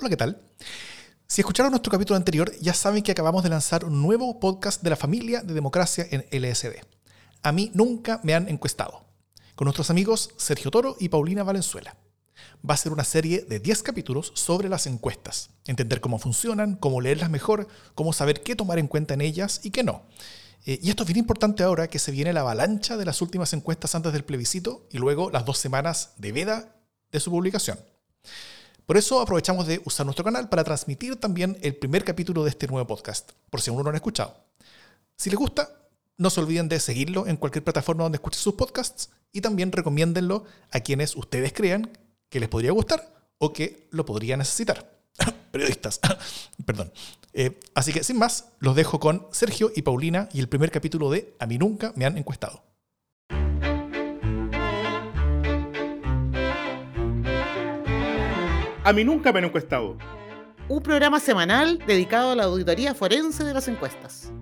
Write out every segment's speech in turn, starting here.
Hola, ¿qué tal? Si escucharon nuestro capítulo anterior, ya saben que acabamos de lanzar un nuevo podcast de la familia de democracia en LSD. A mí nunca me han encuestado. Con nuestros amigos Sergio Toro y Paulina Valenzuela. Va a ser una serie de 10 capítulos sobre las encuestas. Entender cómo funcionan, cómo leerlas mejor, cómo saber qué tomar en cuenta en ellas y qué no. Eh, y esto es bien importante ahora que se viene la avalancha de las últimas encuestas antes del plebiscito y luego las dos semanas de veda de su publicación. Por eso aprovechamos de usar nuestro canal para transmitir también el primer capítulo de este nuevo podcast, por si aún no lo han escuchado. Si les gusta, no se olviden de seguirlo en cualquier plataforma donde escuchen sus podcasts y también recomiéndenlo a quienes ustedes crean que les podría gustar o que lo podría necesitar. Periodistas, perdón. Eh, así que sin más, los dejo con Sergio y Paulina y el primer capítulo de A mí nunca me han encuestado. A mí nunca me han encuestado. Un programa semanal dedicado a la auditoría forense de las encuestas.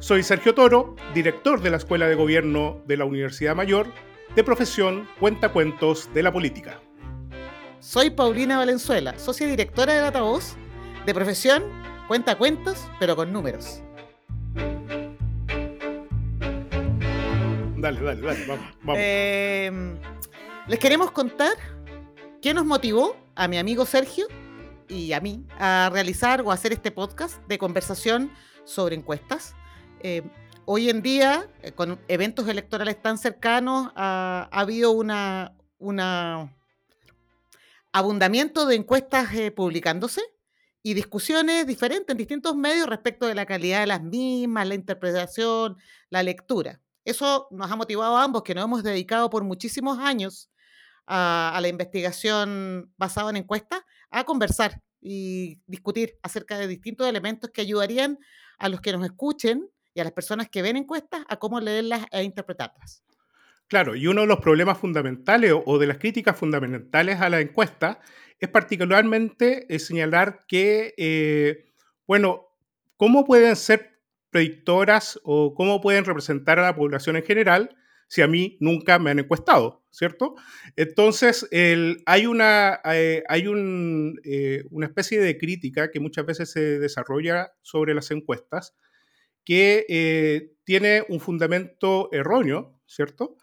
Soy Sergio Toro, director de la Escuela de Gobierno de la Universidad Mayor, de profesión Cuentacuentos de la Política. Soy Paulina Valenzuela, socia directora de Datavoz, de profesión Cuentacuentos, pero con números. Dale, dale, dale, vamos. vamos. Eh, les queremos contar ¿Qué nos motivó a mi amigo Sergio y a mí a realizar o hacer este podcast de conversación sobre encuestas? Eh, hoy en día, eh, con eventos electorales tan cercanos, ha, habido una, abundamiento de encuestas eh, publicándose y discusiones diferentes en distintos medios respecto de la calidad de las mismas, la interpretación, la lectura. Eso nos ha motivado a ambos, que nos hemos dedicado por muchísimos años a, la investigación basada en encuestas, a conversar y discutir acerca de distintos elementos que ayudarían a los que nos escuchen y a las personas que ven encuestas a cómo leerlas e interpretarlas. Claro, y uno de los problemas fundamentales o de las críticas fundamentales a la encuesta es particularmente eh, señalar que, eh, bueno, ¿cómo pueden ser predictoras o cómo pueden representar a la población en general si a mí nunca me han encuestado, ¿cierto? Entonces, hay, una, eh, hay eh, una especie de crítica que muchas veces se desarrolla sobre las encuestas que eh, tiene un fundamento erróneo, ¿cierto?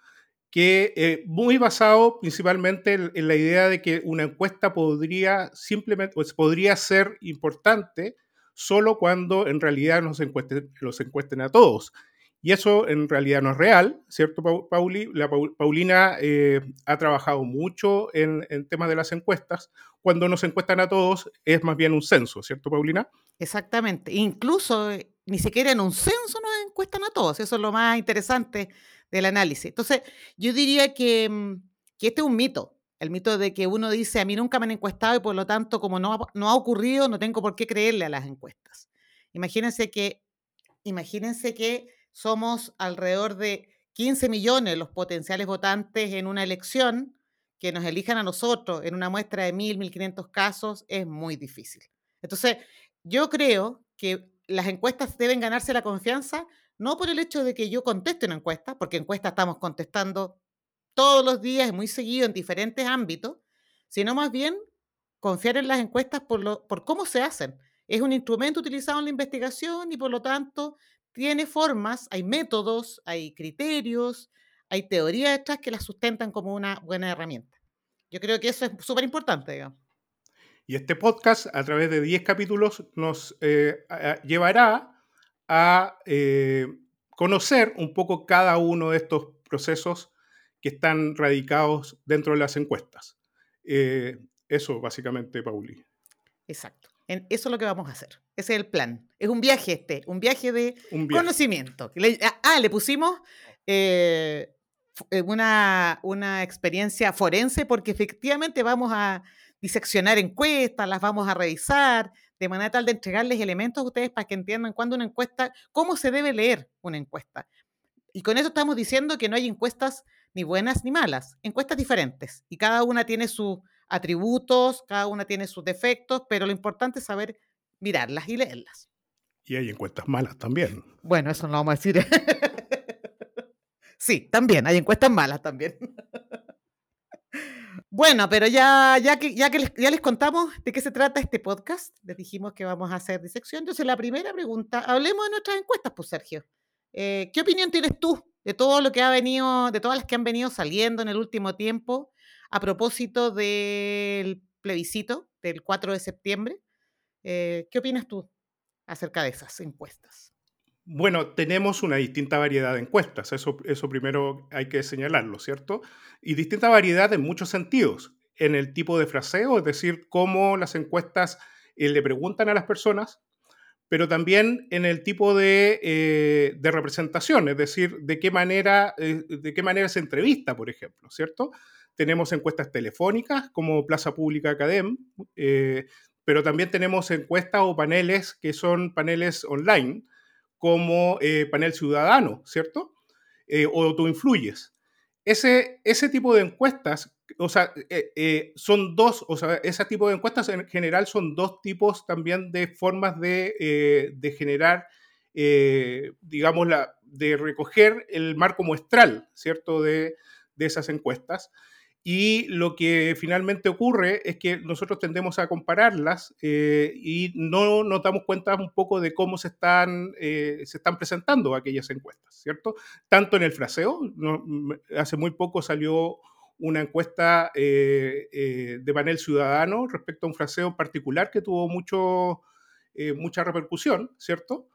Que muy basado principalmente en, la idea de que una encuesta podría simplemente, pues, podría ser importante solo cuando en realidad nos encuesten, los encuesten a todos. Y eso en realidad no es real, ¿cierto, Pauli? La Paulina eh, ha trabajado mucho en, temas de las encuestas. Cuando nos encuestan a todos, es más bien un censo, ¿cierto, Paulina? Exactamente. Incluso eh, ni siquiera en un censo nos encuestan a todos. Eso es lo más interesante del análisis. Entonces, yo diría que, mm, que este es un mito. El mito de que uno dice, a mí nunca me han encuestado y por lo tanto, como no no ha ocurrido, no tengo por qué creerle a las encuestas. Imagínense que, imagínense que somos alrededor de 15 millones los potenciales votantes en una elección, que nos elijan a nosotros en una muestra de 1.000, 1.500 casos es muy difícil. Entonces, yo creo que las encuestas deben ganarse la confianza, no por el hecho de que yo conteste una encuesta, porque encuestas estamos contestando todos los días muy seguido en diferentes ámbitos, sino más bien confiar en las encuestas por, lo, por cómo se hacen. Es un instrumento utilizado en la investigación y por lo tanto tiene formas, hay métodos, hay criterios, hay teorías detrás que las sustentan como una buena herramienta. Yo creo que eso es súper importante. Y este podcast, a través de 10 capítulos, nos eh, llevará a eh, conocer un poco cada uno de estos procesos que están radicados dentro de las encuestas. Eh, eso, básicamente, Pauli. Exacto eso es lo que vamos a hacer. Ese es el plan. Es un viaje este, un viaje de conocimiento. Ah, ah, le pusimos eh, eh, una, una experiencia forense porque efectivamente vamos a diseccionar encuestas, las vamos a revisar, de manera tal de entregarles elementos a ustedes para que entiendan cuándo una encuesta, cómo se debe leer una encuesta. Y con eso estamos diciendo que no hay encuestas ni buenas ni malas, encuestas diferentes. Y cada una tiene su atributos, cada una tiene sus defectos, pero lo importante es saber mirarlas y leerlas. Y hay encuestas malas también. Bueno, eso no vamos a decir. sí, también, hay encuestas malas también. Bueno, pero ya, ya, que, ya que les, ya les contamos de qué se trata este podcast, les dijimos que vamos a hacer disección. Entonces, la primera pregunta, hablemos de nuestras encuestas, pues Sergio. Eh, ¿Qué opinión tienes tú de todo lo que ha venido, de todas las que han venido saliendo en el último tiempo a propósito del plebiscito del 4 de septiembre? Eh, ¿Qué opinas tú acerca de esas encuestas? Bueno, tenemos una distinta variedad de encuestas, eso, eso primero hay que señalarlo, ¿cierto? Y distinta variedad en muchos sentidos, en el tipo de fraseo, es decir, cómo las encuestas eh, le preguntan a las personas, pero también en el tipo de, eh, de representación, es decir, de qué, manera, eh, de qué manera se entrevista, por ejemplo, ¿cierto? Tenemos encuestas telefónicas como Plaza Pública Academ, pero también tenemos encuestas o paneles que son paneles online, como eh, panel ciudadano, ¿cierto? Eh, o tú influyes. Ese, ese tipo de encuestas, o sea, eh, son dos, o sea, ese tipo de encuestas en general son dos tipos también de formas de, de generar, digamos, la, de recoger el marco muestral, ¿cierto? De, de esas encuestas. Y lo que finalmente ocurre es que nosotros tendemos a compararlas eh, y no nos damos cuenta un poco de cómo se están, eh, se están presentando aquellas encuestas, ¿cierto? Tanto en el fraseo, hace muy poco salió una encuesta eh, de panel ciudadano respecto a un fraseo particular que tuvo mucho, mucha repercusión, ¿cierto?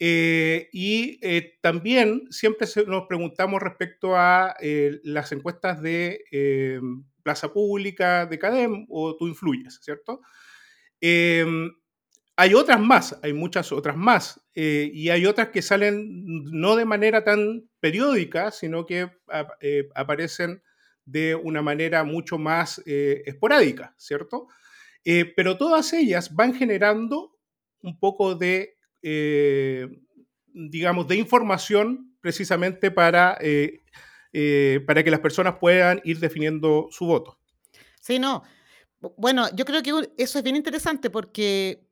Eh, y eh, también siempre nos preguntamos respecto a eh, las encuestas de Plaza Pública, de CADEM o Tú Influyes, ¿cierto? Hay otras más, hay muchas otras más, y hay otras que salen no de manera tan periódica, sino que aparecen de una manera mucho más esporádica, ¿cierto? pero todas ellas van generando un poco de eh, digamos, de información precisamente para, eh, eh, para que las personas puedan ir definiendo su voto. Sí, no. Bueno, yo creo que eso es bien interesante porque,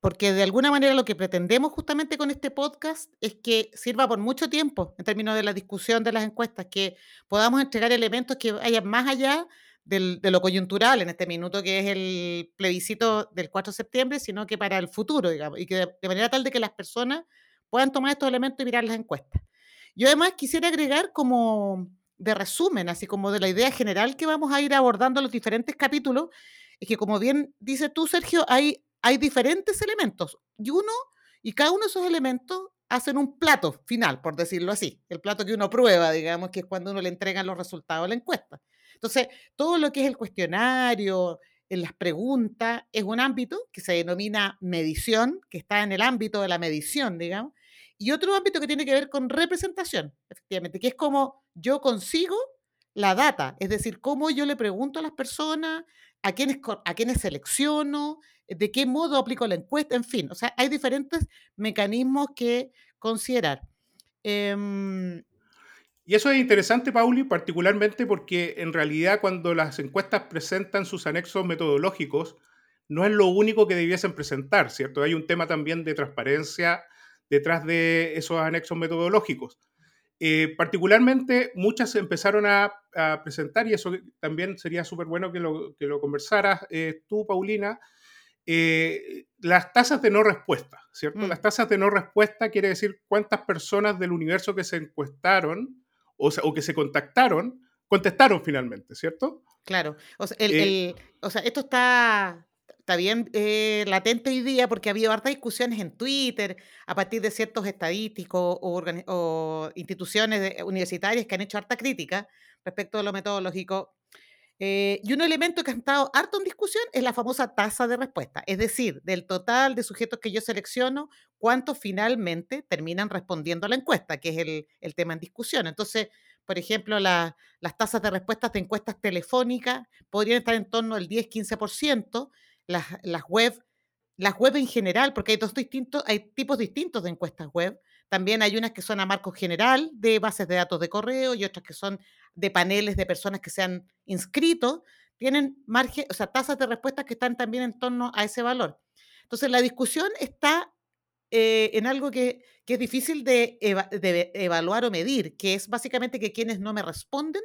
porque de alguna manera lo que pretendemos justamente con este podcast es que sirva por mucho tiempo en términos de la discusión de las encuestas, que podamos entregar elementos que vayan más allá de lo coyuntural en este minuto, que es el plebiscito del 4 de septiembre, sino que para el futuro, digamos, y que de, manera tal de que las personas puedan tomar estos elementos y mirar las encuestas. Yo además quisiera agregar como de resumen, así como de la idea general que vamos a ir abordando los diferentes capítulos, es que como bien dices tú, Sergio, hay, hay diferentes elementos y uno, y cada uno de esos elementos hacen un plato final, por decirlo así, el plato que uno prueba, digamos, que es cuando uno le entregan los resultados de la encuesta. Entonces, todo lo que es el cuestionario, las preguntas, es un ámbito que se denomina medición, que está en el ámbito de la medición, digamos, y otro ámbito que tiene que ver con representación, efectivamente, que es como yo consigo la data, es decir, cómo yo le pregunto a las personas, a quiénes, a quiénes selecciono, de qué modo aplico la encuesta, en fin, o sea, hay diferentes mecanismos que considerar. Em, y eso es interesante, Pauli, particularmente porque en realidad cuando las encuestas presentan sus anexos metodológicos, no es lo único que debiesen presentar, ¿cierto? Hay un tema también de transparencia detrás de esos anexos metodológicos. Eh, particularmente, muchas empezaron a, presentar, y eso también sería súper bueno que lo, que lo conversaras eh, tú, Paulina, eh, las tasas de no respuesta, ¿cierto? Mm. Las tasas de no respuesta quiere decir cuántas personas del universo que se encuestaron o, que se contactaron, contestaron finalmente, ¿cierto? Claro. O sea, eh, esto está, está bien eh, latente hoy día porque ha habido hartas discusiones en Twitter a partir de ciertos estadísticos o, instituciones universitarias que han hecho harta crítica respecto a lo metodológico. Eh, y un elemento que ha estado harto en discusión es la famosa tasa de respuesta, es decir, del total de sujetos que yo selecciono, cuántos finalmente terminan respondiendo a la encuesta, que es el, tema en discusión. Entonces, por ejemplo, las tasas de respuestas de encuestas telefónicas podrían estar en torno al 10-15%, las, las web, las web en general, porque hay dos distintos, hay tipos distintos de encuestas web, también hay unas que son a marco general de bases de datos de correo y otras que son de paneles de personas que se han inscrito. Tienen margen, o sea, tasas de respuestas que están también en torno a ese valor. Entonces, la discusión está eh, en algo que, es difícil de, evaluar o medir, que es básicamente que quienes no me responden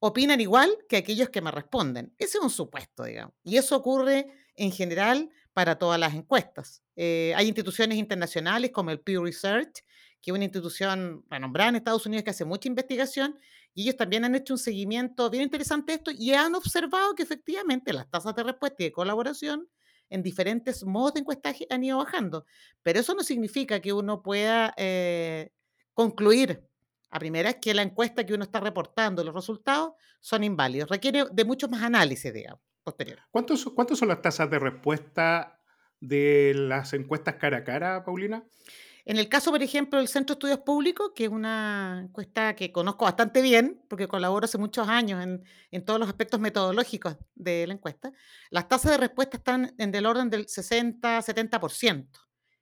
opinan igual que aquellos que me responden. Ese es un supuesto, digamos. Y eso ocurre en general para todas las encuestas. Eh, hay instituciones internacionales como el Pew Research, que es una institución renombrada en Estados Unidos que hace mucha investigación, y ellos también han hecho un seguimiento bien interesante de esto y han observado que efectivamente las tasas de respuesta y de colaboración en diferentes modos de encuestaje han ido bajando. Pero eso no significa que uno pueda eh, concluir a primera que la encuesta que uno está reportando, los resultados, son inválidos. Requiere de mucho más análisis, digamos, posterior. ¿Cuántos, ¿Cuántos son las tasas de respuesta de las encuestas cara a cara, Paulina? En el caso, por ejemplo, del Centro de Estudios Públicos, que es una encuesta que conozco bastante bien, porque colaboro hace muchos años en, todos los aspectos metodológicos de la encuesta, las tasas de respuesta están en del orden del 60-70%.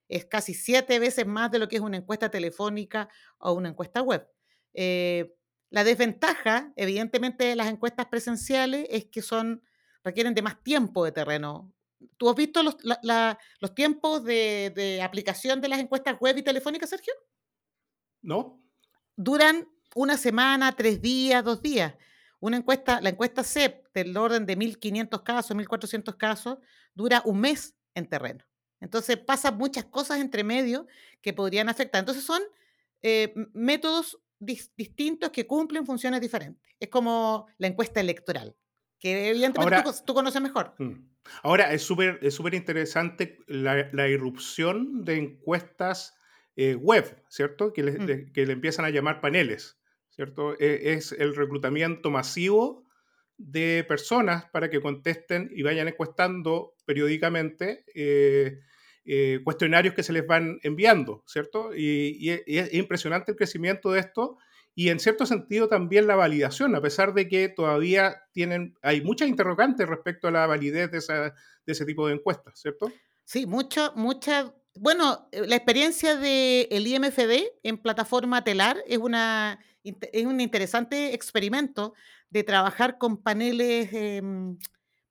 Es casi siete veces más de lo que es una encuesta telefónica o una encuesta web. Eh, la desventaja, evidentemente, de las encuestas presenciales es que son, requieren de más tiempo de terreno ¿Tú has visto los, los tiempos de, de, aplicación de las encuestas web y telefónicas, Sergio? No. Duran una semana, tres días, dos días. Una encuesta, la encuesta CEP del orden de 1.500 casos, 1.400 casos, dura un mes en terreno. Entonces pasan muchas cosas entre medio que podrían afectar. Entonces son eh, métodos dis distintos que cumplen funciones diferentes. Es como la encuesta electoral que evidentemente Ahora, tú, tú, conoces mejor. Mm. Ahora, es súper es súper interesante la, la, irrupción de encuestas eh, web, ¿cierto? Que le, mm. de, que le, empiezan a llamar paneles, ¿cierto? E, es el reclutamiento masivo de personas para que contesten y vayan encuestando periódicamente eh, eh, cuestionarios que se les van enviando, ¿cierto? Y, y, y es impresionante el crecimiento de esto y en cierto sentido también la validación, a pesar de que todavía tienen, hay muchas interrogantes respecto a la validez de, esa, de ese tipo de encuestas, ¿cierto? Sí, mucho, mucha, bueno, eh, la experiencia del el IMFD en plataforma telar es, una, es un interesante experimento de trabajar con paneles, eh,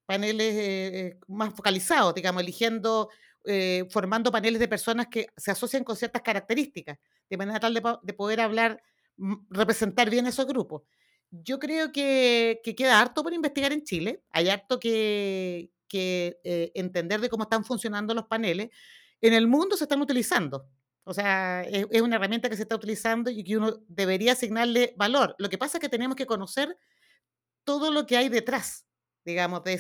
paneles eh, más focalizados, digamos, eligiendo, eh, formando paneles de personas que se asocian con ciertas características, de manera tal de, de poder hablar representar bien esos grupos. Yo creo que, que, queda harto por investigar en Chile, hay harto que, eh, entender de cómo están funcionando los paneles. En el mundo se están utilizando, o sea, es, una herramienta que se está utilizando y que uno debería asignarle valor. Lo que pasa es que tenemos que conocer todo lo que hay detrás, digamos, de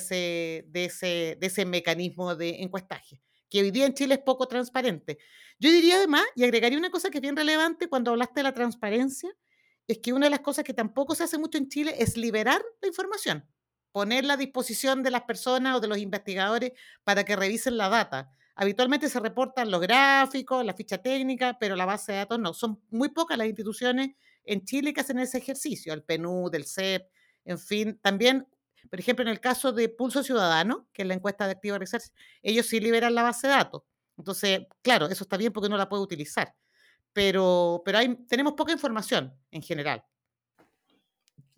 ese mecanismo de encuestaje que hoy día en Chile es poco transparente. Yo diría además, y agregaría una cosa que es bien relevante cuando hablaste de la transparencia, es que una de las cosas que tampoco se hace mucho en Chile es liberar la información, ponerla a disposición de las personas o de los investigadores para que revisen la data. Habitualmente se reportan los gráficos, la ficha técnica, pero la base de datos no. Son muy pocas las instituciones en Chile que hacen ese ejercicio, el PNUD, el CEP, en fin. También por ejemplo, en el caso de Pulso Ciudadano, que es la encuesta de Activa Research, ellos sí liberan la base de datos. Entonces, claro, eso está bien porque uno la puede utilizar. Pero, pero hay, tenemos poca información en general.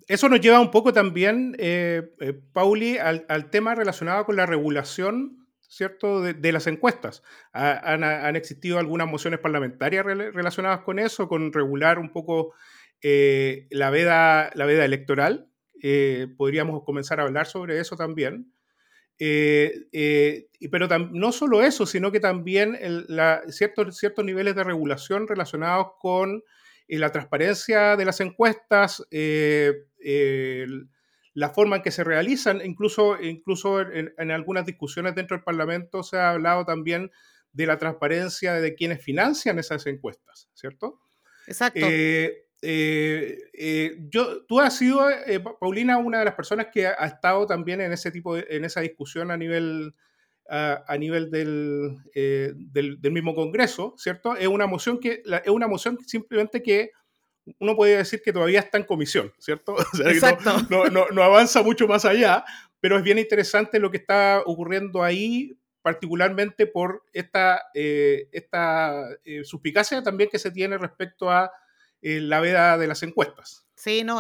Eso nos lleva un poco también, eh, eh, Pauli, al, al, tema relacionado con la regulación, ¿cierto?, de, las encuestas. Ha, han, existido algunas mociones parlamentarias re, relacionadas con eso, con regular un poco eh, la, veda, la veda electoral. Eh, podríamos comenzar a hablar sobre eso también. Eh, eh, pero no solo eso, sino que también el, la, ciertos, ciertos niveles de regulación relacionados con la transparencia de las encuestas, la forma en que se realizan, incluso, incluso en, en, algunas discusiones dentro del Parlamento se ha hablado también de la transparencia de quienes financian esas encuestas, ¿cierto? Exacto. Eh, eh, yo, tú has sido, eh, Paulina, una de las personas que ha, ha, estado también en ese tipo de, en esa discusión a nivel, a, a nivel del, eh, del, del, mismo Congreso, ¿cierto? Es una moción que la, es una moción simplemente que uno puede decir que todavía está en comisión, ¿cierto? O sea, Exacto. No, no, no, avanza mucho más allá, pero es bien interesante lo que está ocurriendo ahí, particularmente por esta, eh, esta suspicacia también que se tiene respecto a la veda de las encuestas. Sí, no,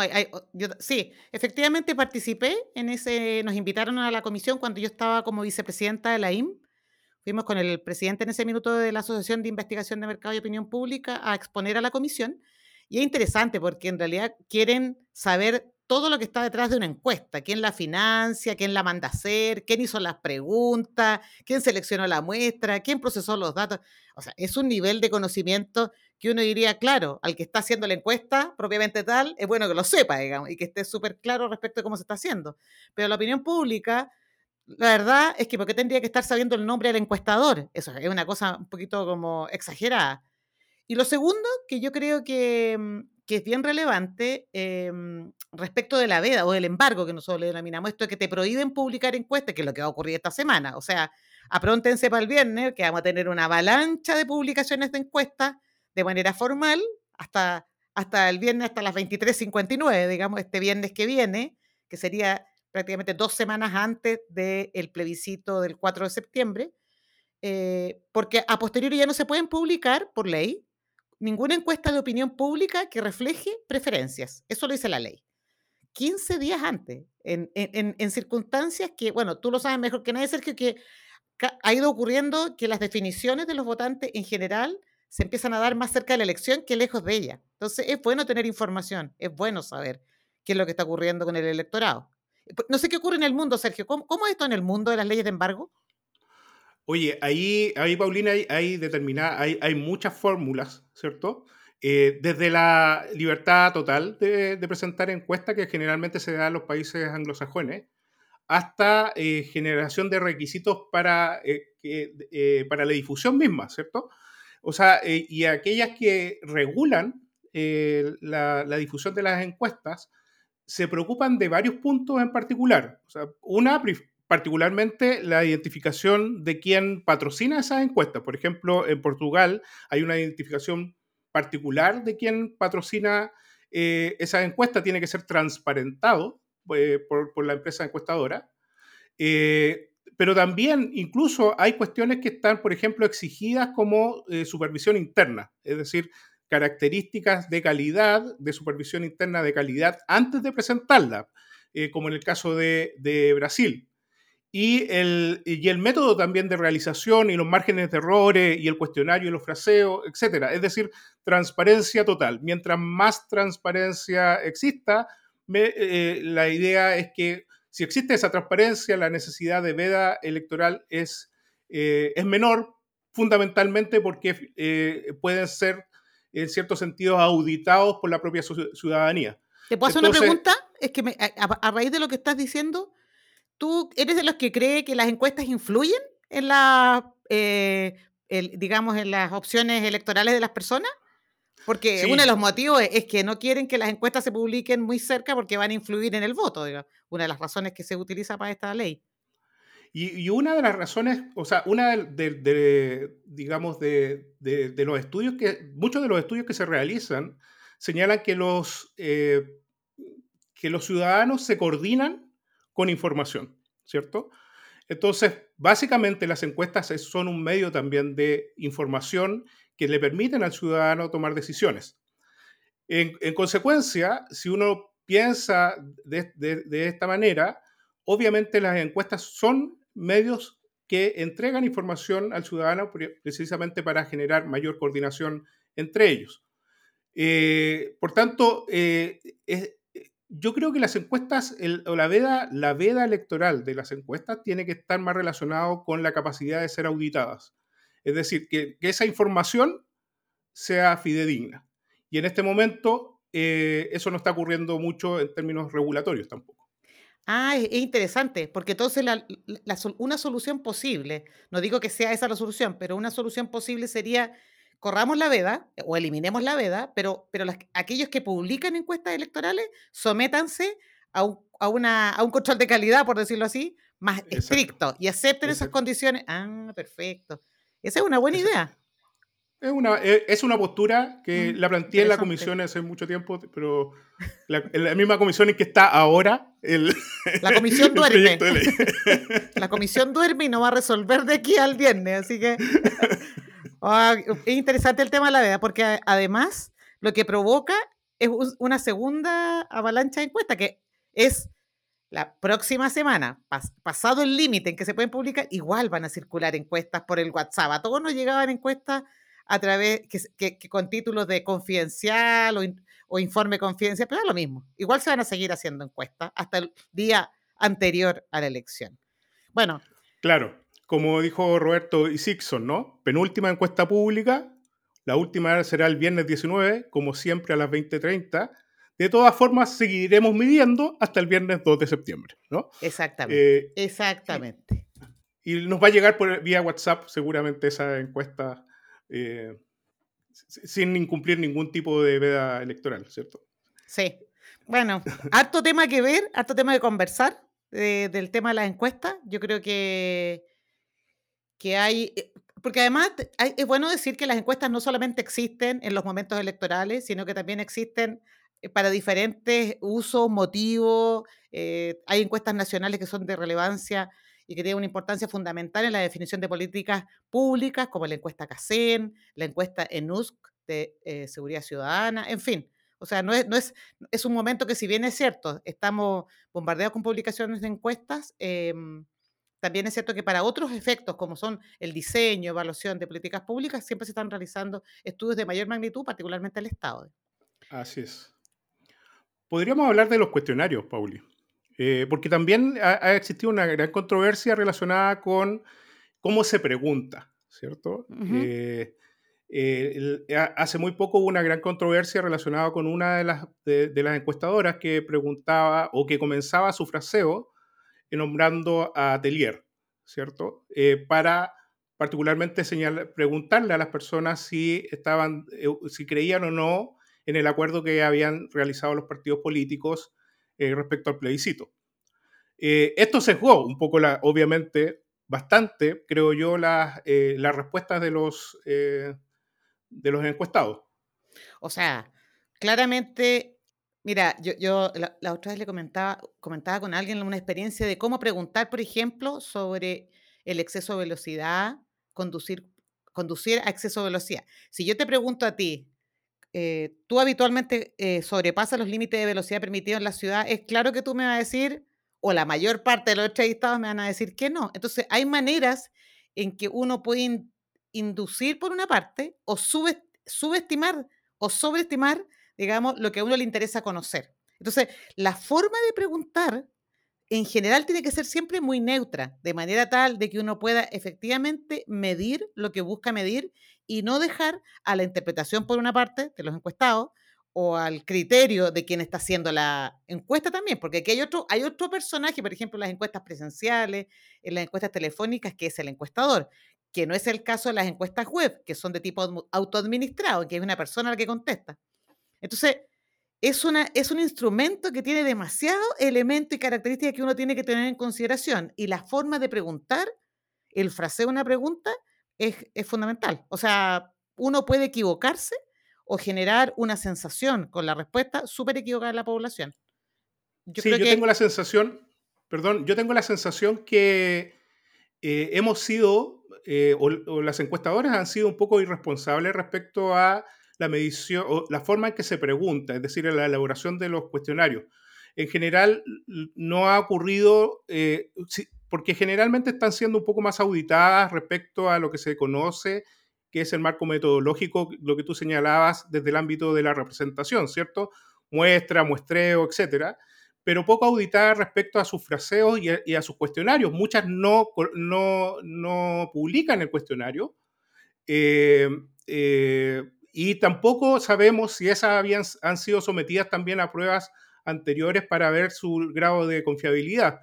sí, efectivamente participé en ese, nos invitaron a la comisión cuando yo estaba como vicepresidenta de la IM. Fuimos con el presidente en ese minuto de la Asociación de Investigación de Mercado y Opinión Pública a exponer a la comisión. Y es interesante porque en realidad quieren saber todo lo que está detrás de una encuesta, quién la financia, quién la manda a hacer, quién hizo las preguntas, quién seleccionó la muestra, quién procesó los datos. O sea, es un nivel de conocimiento que uno diría, claro, al que está haciendo la encuesta propiamente tal, es bueno que lo sepa, digamos, y que esté súper claro respecto a cómo se está haciendo. Pero la opinión pública, la verdad es que ¿por qué tendría que estar sabiendo el nombre del encuestador? Eso es una cosa un poquito como exagerada. Y lo segundo, que yo creo que, mm, que es bien relevante em, respecto de la veda o del embargo que nosotros le denominamos, esto de que te prohíben publicar encuestas, que es lo que va a ocurrir esta semana. O sea, apróntense para el viernes, que vamos a tener una avalancha de publicaciones de encuestas de manera formal hasta, hasta el viernes, hasta las 23.59, digamos, este viernes que viene, que sería prácticamente dos semanas antes del plebiscito del 4 de septiembre, eh, porque a posteriori ya no se pueden publicar por ley ninguna encuesta de opinión pública que refleje preferencias. Eso lo dice la ley. 15 días antes, en, circunstancias que, bueno, tú lo sabes mejor que nadie, Sergio, que ha ido ocurriendo que las definiciones de los votantes en general se empiezan a dar más cerca de la elección que lejos de ella. Entonces, es bueno tener información, es bueno saber qué es lo que está ocurriendo con el electorado. No sé qué ocurre en el mundo, Sergio. ¿Cómo, cómo es esto en el mundo de las leyes de embargo? Oye, ahí, ahí Paulina, hay, hay, determinada, hay, hay muchas fórmulas, ¿cierto? Eh, desde la libertad total de, presentar encuestas que generalmente se da en los países anglosajones, hasta eh, generación de requisitos para, eh, para la difusión misma, ¿cierto? O sea, y aquellas que regulan la, la, difusión de las encuestas se preocupan de varios puntos en particular. O sea, una, particularmente la identificación de quién patrocina esas encuestas. Por ejemplo, en Portugal hay una identificación particular de quién patrocina eh, esa encuesta, tiene que ser transparentado eh, por, la empresa encuestadora. Eh, pero también incluso hay cuestiones que están, por ejemplo, exigidas como supervisión interna, es decir, características de calidad, de supervisión interna de calidad antes de presentarla, como en el caso de, de Brasil y el, y el método también de realización y los márgenes de errores y el cuestionario y los fraseos, etcétera. Es decir, transparencia total. Mientras más transparencia exista, eh, la idea es que si existe esa transparencia, la necesidad de veda electoral es, eh, es menor, fundamentalmente porque eh, pueden ser, en ciertos sentidos, auditados por la propia ciudadanía. ¿Te puedo hacer una pregunta? Es que a raíz de lo que estás diciendo, ¿Tú eres de los que cree que las encuestas influyen en la, eh, digamos, en las opciones electorales de las personas? Porque uno de los motivos es, que no quieren que las encuestas se publiquen muy cerca porque van a influir en el voto, una de las razones que se utiliza para esta ley. Y, una de las razones, o sea, una de, digamos, de, los estudios que, muchos de los estudios que se realizan señalan que los, eh, que los ciudadanos se coordinan con información, ¿cierto? Entonces, básicamente las encuestas son un medio también de información que le permiten al ciudadano tomar decisiones. En, consecuencia, si uno piensa de, esta manera, obviamente las encuestas son medios que entregan información al ciudadano precisamente para generar mayor coordinación entre ellos. Eh, por tanto, eh, yo creo que las encuestas, o la veda, la veda electoral de las encuestas tiene que estar más relacionado con la capacidad de ser auditadas. Es decir, que, esa información sea fidedigna. Y en este momento eh, eso no está ocurriendo mucho en términos regulatorios tampoco. Ah, es, interesante, porque entonces una solución posible, no digo que sea esa la solución, pero una solución posible sería corramos la veda o eliminemos la veda, pero, pero aquellos que publican encuestas electorales sométanse a un, a, una, a un control de calidad, por decirlo así, más estricto y acepten esas condiciones. Ah, perfecto. Esa es una buena idea. Es una, e, es una postura que mm, la planteé en la comisión hace mucho tiempo, pero la, en la misma comisión en que está ahora el, la comisión duerme. La comisión duerme y no va a resolver de aquí al viernes, así que Ah, es interesante el tema de la veda, porque además lo que provoca es una segunda avalancha de encuestas, que es la próxima semana, pasado el límite en que se pueden publicar, igual van a circular encuestas por el WhatsApp. A todos nos llegaban encuestas a través, que, con títulos de confidencial o informe confidencial, pero es lo mismo. Igual se van a seguir haciendo encuestas hasta el día anterior a la elección. Bueno. Claro, como dijo Roberto Isixson, ¿no? Penúltima encuesta pública, la última será el viernes 19, como siempre a las 20.30. De todas formas, seguiremos midiendo hasta el viernes 2 de septiembre, ¿no? Exactamente. Eh, exactamente. Y, nos va a llegar por vía WhatsApp seguramente esa encuesta eh, sin incumplir ningún tipo de veda electoral, ¿cierto? Sí. Bueno, harto tema que ver, harto tema de conversar del tema de las encuestas. Yo creo que, que hay, eh, porque además es bueno decir que las encuestas no solamente existen en los momentos electorales, sino que también existen eh, para diferentes usos, motivos. Eh, hay encuestas nacionales que son de relevancia y que tienen una importancia fundamental en la definición de políticas públicas, como la encuesta CACEN, la encuesta ENUSC de Seguridad Ciudadana, en fin. O sea, no es, no es, es un momento que si bien es cierto, estamos bombardeados con publicaciones de encuestas, em, también es cierto que para otros efectos, como son el diseño, evaluación de políticas públicas, siempre se están realizando estudios de mayor magnitud, particularmente el Estado. Así es. Podríamos hablar de los cuestionarios, Pauli, eh, porque también ha, existido una gran controversia relacionada con cómo se pregunta, ¿cierto? Eh, hace muy poco hubo una gran controversia relacionada con una de las, de, las encuestadoras que preguntaba o que comenzaba su fraseo nombrando a Atelier, ¿cierto? Eh, para particularmente preguntarle a las personas si, estaban, eh, si creían o no en el acuerdo que habían realizado los partidos políticos respecto al plebiscito. esto sesgó un poco, la, obviamente, bastante, creo yo, las, las respuestas de los de los encuestados. O sea, claramente, mira, yo, yo la, otra vez le comentaba, comentaba con alguien una experiencia de cómo preguntar, por ejemplo, sobre el exceso de velocidad, conducir, conducir a exceso de velocidad. Si yo te pregunto a ti, eh, ¿tú habitualmente eh, sobrepasas los límites de velocidad permitidos en la ciudad? Es claro que tú me vas a decir, o la mayor parte de los entrevistados me van a decir que no. Entonces, hay maneras en que uno puede inducir por una parte o subestimar o sobreestimar, digamos, lo que a uno le interesa conocer. Entonces, la forma de preguntar en general tiene que ser siempre muy neutra, de manera tal de que uno pueda efectivamente medir lo que busca medir y no dejar a la interpretación por una parte de los encuestados o al criterio de quien está haciendo la encuesta también, porque aquí hay otro, hay otro personaje, por ejemplo, en las encuestas presenciales, en las encuestas telefónicas, que es el encuestador, que no es el caso de las encuestas web, que son de tipo autoadministrado, que es una persona la que contesta. Entonces, es, una, es un instrumento que tiene demasiados elementos y características que uno tiene que tener en consideración. Y la forma de preguntar, el fraseo de una pregunta, es, es fundamental. O sea, uno puede equivocarse o generar una sensación con la respuesta súper equivocada de la población. sí, yo tengo la sensación, perdón, yo tengo la sensación que eh, hemos sido eh, o, las encuestadoras han sido un poco irresponsables respecto a la medición o la forma en que se pregunta, es decir, la elaboración de los cuestionarios. En general, no ha ocurrido, eh, porque generalmente están siendo un poco más auditadas respecto a lo que se conoce, que es el marco metodológico, lo que tú señalabas desde el ámbito de la representación, ¿cierto? Muestra, muestreo, etcétera pero poco auditada respecto a sus fraseos y a, sus cuestionarios. Muchas no, no, no publican el cuestionario eh, eh, y tampoco sabemos si esas habían, han sido sometidas también a pruebas anteriores para ver su grado de confiabilidad,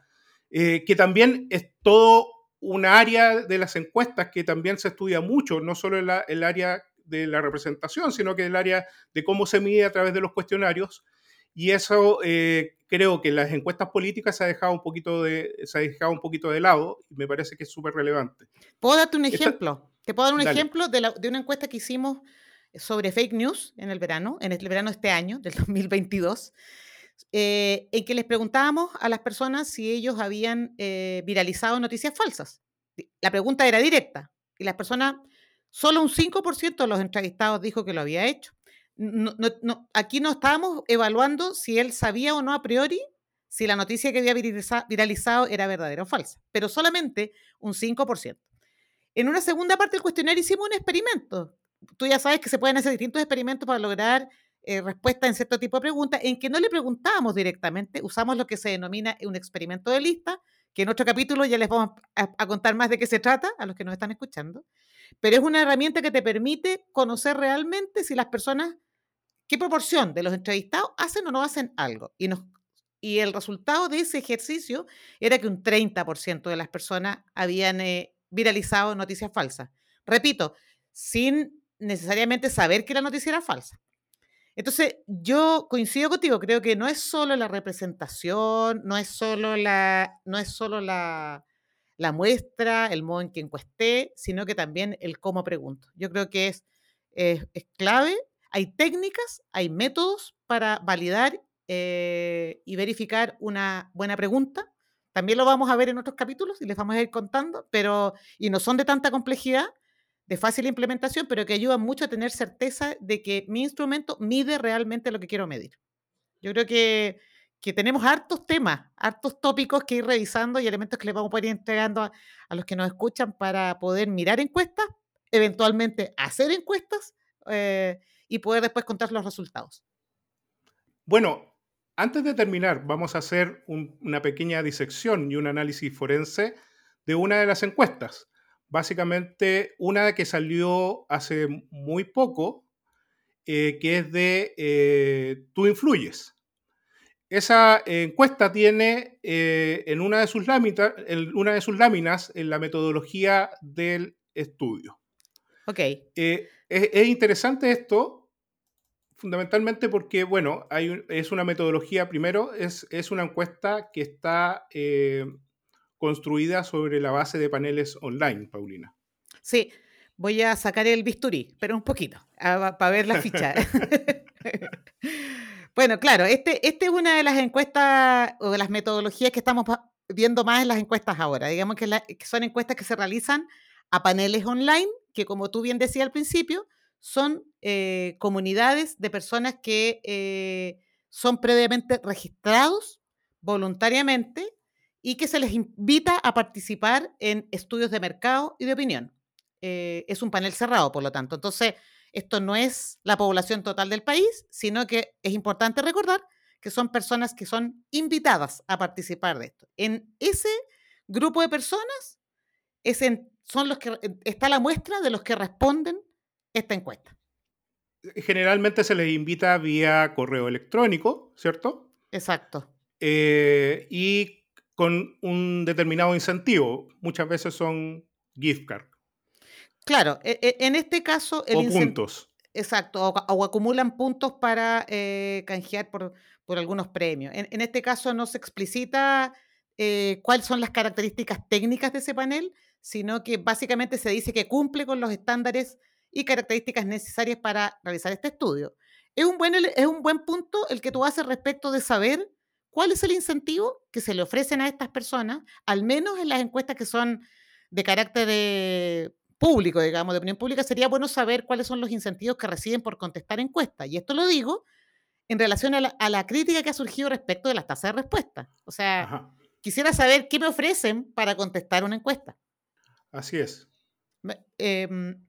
eh, que también es todo un área de las encuestas que también se estudia mucho, no solo el, el área de la representación, sino que el área de cómo se mide a través de los cuestionarios y eso eh, creo que en las encuestas políticas se ha dejado un poquito de, se ha dejado un poquito de lado y me parece que es súper relevante. ¿Puedo darte un ejemplo? Te puedo dar un ejemplo de, una encuesta que hicimos sobre fake news en el verano, en el verano de este año, del 2022, eh, en que les preguntábamos a las personas si ellos habían eh, viralizado noticias falsas. La pregunta era directa y las personas, solo un 5% de los entrevistados dijo que lo había hecho aquí no estábamos evaluando si él sabía o no a priori si la noticia que había viralizado era verdadera o falsa, pero solamente un 5%. En una segunda parte del cuestionario hicimos un experimento. Tú ya sabes que se pueden hacer distintos experimentos para lograr eh, respuesta en cierto tipo de preguntas, en que no le preguntábamos directamente, usamos lo que se denomina un experimento de lista, que en otro capítulo ya les vamos a, contar más de qué se trata a los que nos están escuchando, pero es una herramienta que te permite conocer realmente si las personas, qué proporción de los entrevistados hacen o no hacen algo. Y, nos, y el resultado de ese ejercicio era que un 30% de las personas habían eh, viralizado noticias falsas. Repito, sin necesariamente saber que la noticia era falsa. Entonces, yo coincido contigo, creo que no es solo la representación, no es solo la, no es solo la, la muestra, el modo en que encuesté, sino que también el cómo pregunto. Yo creo que es, es, clave. Hay técnicas, hay métodos para validar eh, y verificar una buena pregunta. También lo vamos a ver en otros capítulos y les vamos a ir contando, pero y no son de tanta complejidad, de fácil implementación, pero que ayudan mucho a tener certeza de que mi instrumento mide realmente lo que quiero medir. Yo creo que, que tenemos hartos temas, hartos tópicos que ir revisando y elementos que les vamos a ir entregando a, los que nos escuchan para poder mirar encuestas, eventualmente hacer encuestas eh, y poder después contar los resultados. Bueno, antes de terminar, vamos a hacer una pequeña disección y un análisis forense de una de las encuestas básicamente una que salió hace muy poco, eh, que es de eh, Tú influyes. Esa encuesta tiene eh, en, una de sus láminas, en una de sus láminas en la metodología del estudio. Ok. Es, interesante esto, fundamentalmente porque, bueno, hay, es una metodología, primero, es, es una encuesta que está construida sobre la base de paneles online, Paulina. Sí, voy a sacar el bisturí, pero un poquito, para ver la ficha. bueno, claro, este, este es una de las encuestas o de las metodologías que estamos viendo más en las encuestas ahora. Digamos que, son encuestas que se realizan a paneles online, que como tú bien decías al principio, son eh, comunidades de personas que eh, son previamente registrados voluntariamente y que se les invita a participar en estudios de mercado y de opinión. Eh, es un panel cerrado, por lo tanto. Entonces, esto no es la población total del país, sino que es importante recordar que son personas que son invitadas a participar de esto. En ese grupo de personas es son los que eh, está la muestra de los que responden esta encuesta. Generalmente se les invita vía correo electrónico, ¿cierto? Exacto. Eh, y con un determinado incentivo. Muchas veces son gift cards. Claro, e, e, en este caso... El o puntos. Exacto, o, acumulan puntos para eh, canjear por, por, algunos premios. En, este caso no se explicita eh, cuáles son las características técnicas de ese panel, sino que básicamente se dice que cumple con los estándares y características necesarias para realizar este estudio. Es un buen, es un buen punto el que tú haces respecto de saber ¿Cuál es el incentivo que se le ofrecen a estas personas, al menos en las encuestas que son de carácter público, digamos, de opinión pública? Sería bueno saber cuáles son los incentivos que reciben por contestar encuestas. Y esto lo digo en relación a la, crítica que ha surgido respecto de las tasas de respuesta. O sea, quisiera saber qué me ofrecen para contestar una encuesta. Así es. Em,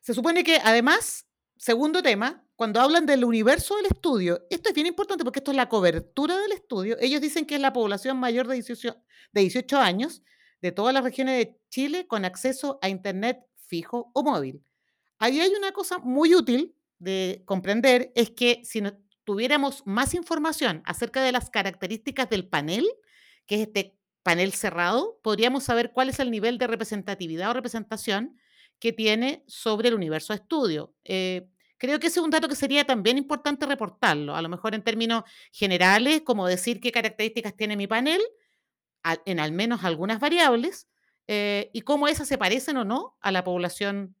se supone que además, segundo tema, cuando hablan del universo del estudio, esto es bien importante porque esto es la cobertura del estudio. Ellos dicen que es la población mayor de 18, de 18 años de todas las regiones de Chile con acceso a Internet fijo o móvil. Ahí hay una cosa muy útil de comprender, es que si tuviéramos más información acerca de las características del panel, que es este panel cerrado, podríamos saber cuál es el nivel de representatividad o representación que tiene sobre el universo de estudio. Eh, Creo que ese es un dato que sería también importante reportarlo, a lo mejor en términos generales, como decir qué características tiene mi panel, en al menos algunas variables, eh, y cómo esas se parecen o no a la población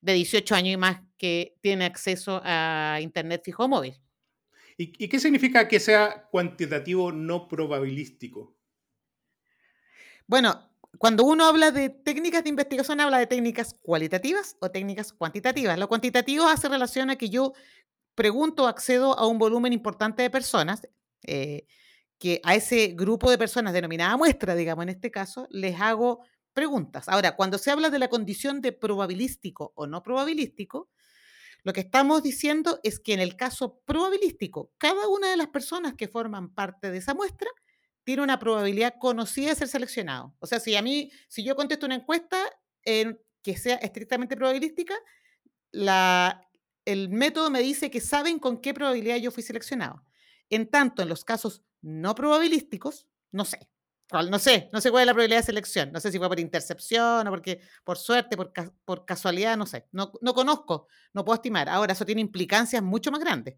de 18 años y más que tiene acceso a Internet fijo o móvil. ¿Y, qué significa que sea cuantitativo no probabilístico? Bueno, cuando uno habla de técnicas de investigación, habla de técnicas cualitativas o técnicas cuantitativas. Lo cuantitativo hace relación a que yo pregunto, accedo a un volumen importante de personas, eh, que a ese grupo de personas denominada muestra, digamos, en este caso, les hago preguntas. Ahora, cuando se habla de la condición de probabilístico o no probabilístico, Lo que estamos diciendo es que en el caso probabilístico, cada una de las personas que forman parte de esa muestra tiene una probabilidad conocida de ser seleccionado. O sea, si a mí, si yo contesto una encuesta que sea estrictamente probabilística, el método me dice que saben con qué probabilidad yo fui seleccionado. En tanto, en los casos no probabilísticos, no sé. No sé, no sé cuál es la probabilidad de selección. No sé si fue por intercepción o porque, por suerte, por, por casualidad, no sé. No, no conozco, no puedo estimar. Ahora, eso tiene implicancias mucho más grandes,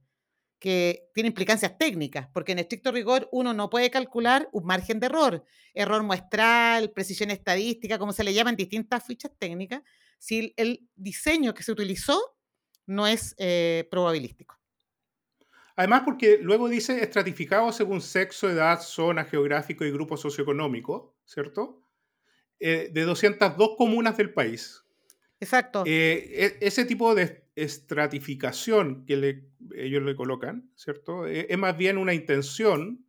que tiene implicancias técnicas, porque en estricto rigor uno no puede calcular un margen de error, error muestral, precisión estadística, como se le llama en distintas fichas técnicas, si el diseño que se utilizó no es eh, probabilístico. Además, porque luego dice estratificado según sexo, edad, zona geográfico y grupo socioeconómico, ¿cierto? Eh, de 202 comunas del país. Exacto. Eh, e, ese tipo de estratificación que ellos le colocan, ¿cierto? E, es más bien una intención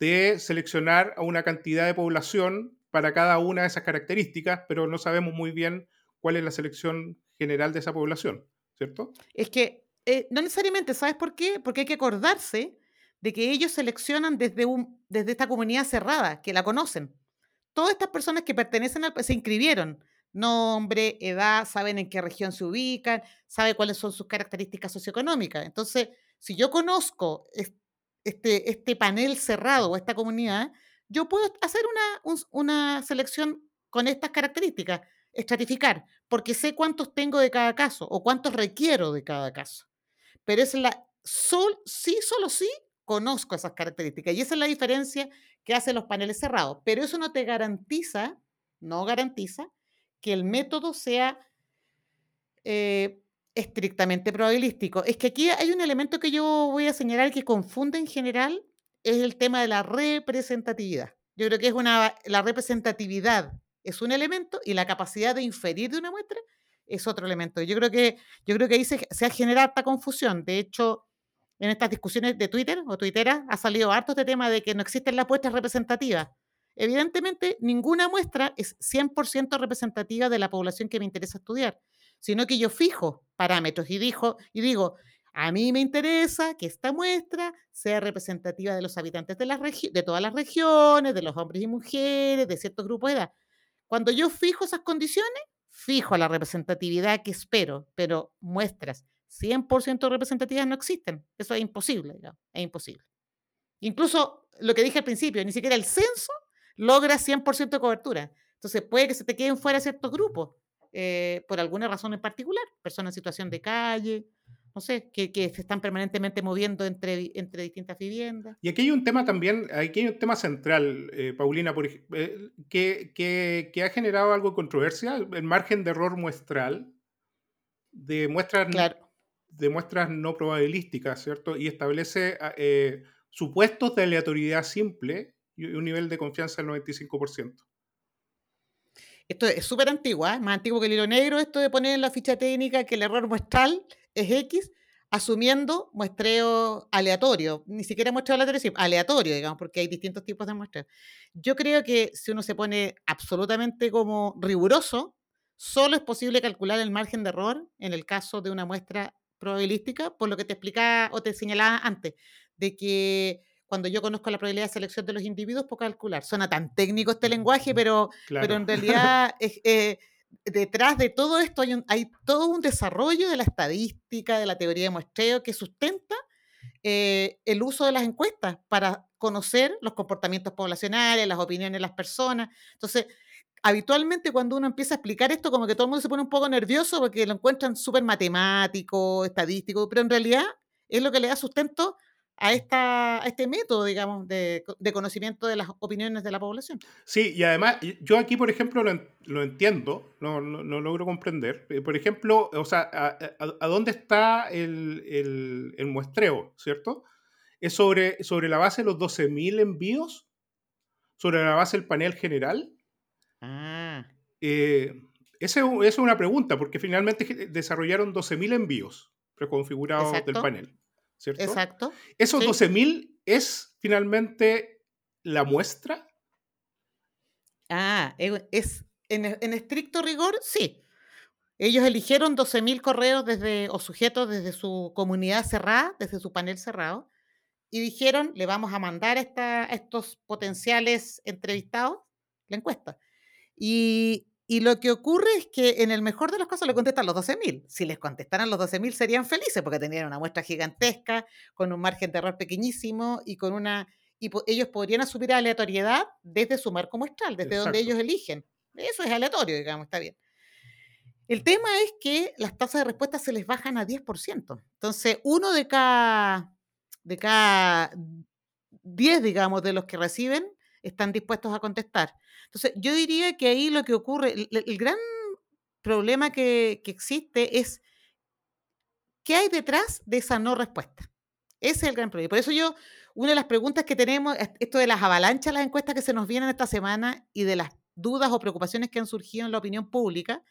de seleccionar a una cantidad de población para cada una de esas características, pero no sabemos muy bien cuál es la selección general de esa población, ¿cierto? Es que eh, no necesariamente, ¿sabes por qué? Porque hay que acordarse de que ellos seleccionan desde, desde esta comunidad cerrada, que la conocen. Todas estas personas que pertenecen al se inscribieron, nombre, edad, saben en qué región se ubican, saben cuáles son sus características socioeconómicas. Entonces, si yo conozco este, este panel cerrado o esta comunidad, yo puedo hacer una, una selección con estas características, estratificar, porque sé cuántos tengo de cada caso o cuántos requiero de cada caso pero es la, sol, sí, solo sí, conozco esas características. Y esa es la diferencia que hacen los paneles cerrados. Pero eso no te garantiza, no garantiza, que el método sea eh, estrictamente probabilístico. Es que aquí hay un elemento que yo voy a señalar que confunde en general, es el tema de la representatividad. Yo creo que es una, la representatividad es un elemento y la capacidad de inferir de una muestra es otro elemento. Yo creo que, yo creo que ahí se, ha generado esta confusión. De hecho, en estas discusiones de Twitter o Twittera ha salido harto este tema de que no existen las muestras representativas. Evidentemente, ninguna muestra es 100% representativa de la población que me interesa estudiar, sino que yo fijo parámetros y, dijo, y digo, a mí me interesa que esta muestra sea representativa de los habitantes de, de todas las regiones, de los hombres y mujeres, de ciertos grupos de edad. Cuando yo fijo esas condiciones, fijo la representatividad que espero, pero muestras 100% representativas no existen. Eso es imposible, es imposible. Incluso lo que dije al principio, ni siquiera el censo logra 100% de cobertura. Entonces puede que se te queden fuera ciertos grupos eh, por alguna razón en particular, personas en situación de calle, no sé, que, se están permanentemente moviendo entre, entre distintas viviendas. Y aquí hay un tema también, aquí hay un tema central, eh, Paulina, por, eh, que, que, ha generado algo de controversia, el margen de error muestral de muestras, de muestras no probabilísticas, ¿cierto? Y establece ah, eh, supuestos de aleatoriedad simple y un nivel de confianza del 95%. Esto es súper antiguo, ¿eh? más antiguo que el hilo negro, esto de poner en la ficha técnica que el error muestral es X, asumiendo muestreo aleatorio, ni siquiera muestreo aleatorio, sino aleatorio, digamos, porque hay distintos tipos de muestreo. Yo creo que si uno se pone absolutamente como riguroso, solo es posible calcular el margen de error en el caso de una muestra probabilística, por lo que te explicaba o te señalaba antes, de que cuando yo conozco la probabilidad de selección de los individuos, puedo calcular. Suena tan técnico este lenguaje, pero, pero en realidad es, eh, detrás de todo esto hay, todo un desarrollo de la estadística, de la teoría de muestreo que sustenta eh, el uso de las encuestas para conocer los comportamientos poblacionales, las opiniones de las personas. Entonces, habitualmente cuando uno empieza a explicar esto, como que todo el mundo se pone un poco nervioso porque lo encuentran súper matemático, estadístico, pero en realidad es lo que le da sustento a, esta, este método, digamos, de, conocimiento de las opiniones de la población. Sí, y además, yo aquí, por ejemplo, lo, entiendo, no, no, logro comprender. Eh, por ejemplo, o sea, ¿a, dónde está el, el, muestreo, cierto? ¿Es sobre, sobre la base de los 12.000 envíos? ¿Sobre la base del panel general? Ah. Eh, esa es una pregunta, porque finalmente desarrollaron 12.000 envíos preconfigurados del panel. ¿Cierto? Exacto. ¿Esos 12.000 es finalmente la muestra? Ah, es en, estricto rigor, sí. Ellos eligieron 12.000 correos desde, o sujetos desde su comunidad cerrada, desde su panel cerrado, y dijeron, le vamos a mandar a, estos potenciales entrevistados la encuesta. Y, y, lo que ocurre es que en el mejor de los casos le contestan los 12.000. Si les contestaran los 12.000 serían felices porque tenían una muestra gigantesca, con un margen de error pequeñísimo y con una... Y ellos podrían asumir aleatoriedad desde su marco muestral, desde donde ellos eligen. Eso es aleatorio, digamos, está bien. El tema es que las tasas de respuesta se les bajan a 10%. Entonces, uno de cada, de cada 10, digamos, de los que reciben están dispuestos a contestar. Entonces, yo diría que ahí lo que ocurre, el, gran problema que, que, existe es qué hay detrás de esa no respuesta. Ese es el gran problema. Por eso yo, una de las preguntas que tenemos, esto de las avalanchas, las encuestas que se nos vienen esta semana y de las dudas o preocupaciones que han surgido en la opinión pública,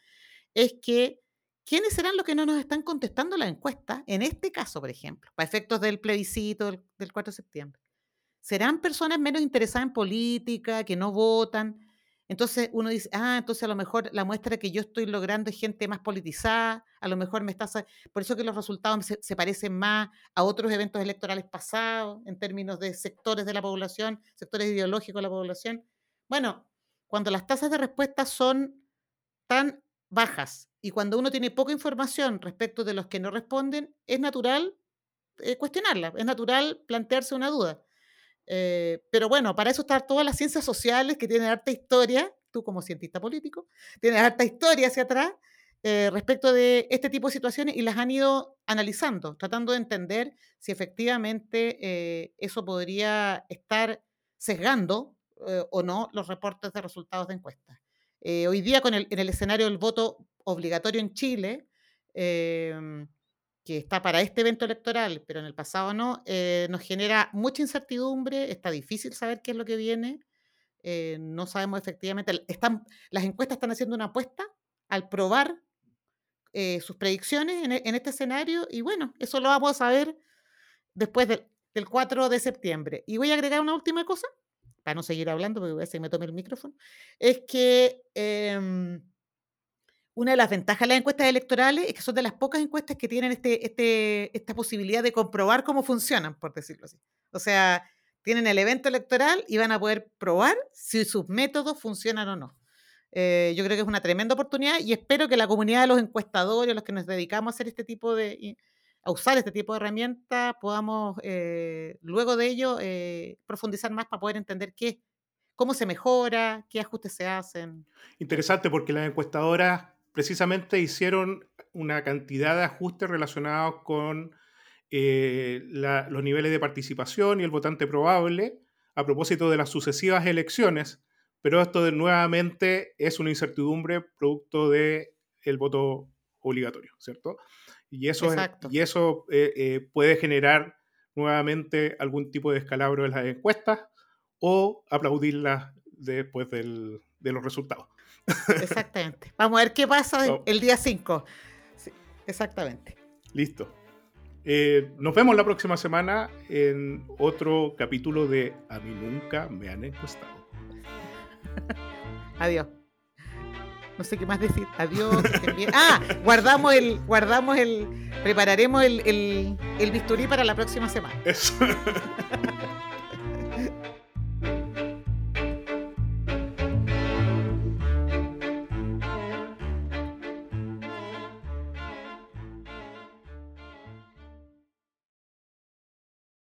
es que ¿quiénes serán los que no nos están contestando la encuesta? En este caso, por ejemplo, para efectos del plebiscito del, 4 de septiembre. ¿Serán personas menos interesadas en política, que no votan? Entonces uno dice, ah, entonces a lo mejor la muestra que yo estoy logrando es gente más politizada, a lo mejor me está... Por eso que los resultados se, parecen más a otros eventos electorales pasados en términos de sectores de la población, sectores ideológicos de la población. Bueno, cuando las tasas de respuesta son tan bajas. Y cuando uno tiene poca información respecto de los que no responden, es natural eh, cuestionarla, es natural plantearse una duda. Eh, pero bueno, para eso están todas las ciencias sociales que tienen harta historia, tú como cientista político, tienes harta historia hacia atrás eh, respecto de este tipo de situaciones y las han ido analizando, tratando de entender si efectivamente eso podría estar sesgando o no los reportes de resultados de encuestas. Eh, hoy día, con el, en el escenario del voto obligatorio en Chile, que está para este evento electoral, pero en el pasado no, eh, nos genera mucha incertidumbre, está difícil saber qué es lo que viene, eh, no sabemos efectivamente, están, las encuestas están haciendo una apuesta al probar sus predicciones en, e, en, este escenario y bueno, eso lo vamos a saber después del 4 de septiembre. Y voy a agregar una última cosa para no seguir hablando, porque voy a que me tome el micrófono, es que em, una de las ventajas de las encuestas electorales es que son de las pocas encuestas que tienen este, este, esta posibilidad de comprobar cómo funcionan, por decirlo así. O sea, tienen el evento electoral y van a poder probar si sus métodos funcionan o no. Eh, yo creo que es una tremenda oportunidad y espero que la comunidad de los encuestadores, los que nos dedicamos a hacer este tipo de, a usar este tipo de herramientas, podamos eh, luego de ello eh, profundizar más para poder entender qué, cómo se mejora, qué ajustes se hacen. Interesante porque las encuestadoras precisamente hicieron una cantidad de ajustes relacionados con eh, los niveles de participación y el votante probable a propósito de las sucesivas elecciones, pero esto nuevamente es una incertidumbre producto del el voto obligatorio, ¿cierto? Y eso, y eso eh, eh, puede generar nuevamente algún tipo de descalabro en las encuestas o aplaudirlas después del, de los resultados. Exactamente. Vamos a ver qué pasa oh. el día 5. exactamente. Listo. Eh, nos vemos la próxima semana en otro capítulo de A mí nunca me han encuestado. Adiós no sé qué más decir. Adiós. ah, guardamos el, guardamos el, prepararemos el, el, el bisturí para la próxima semana. Eso.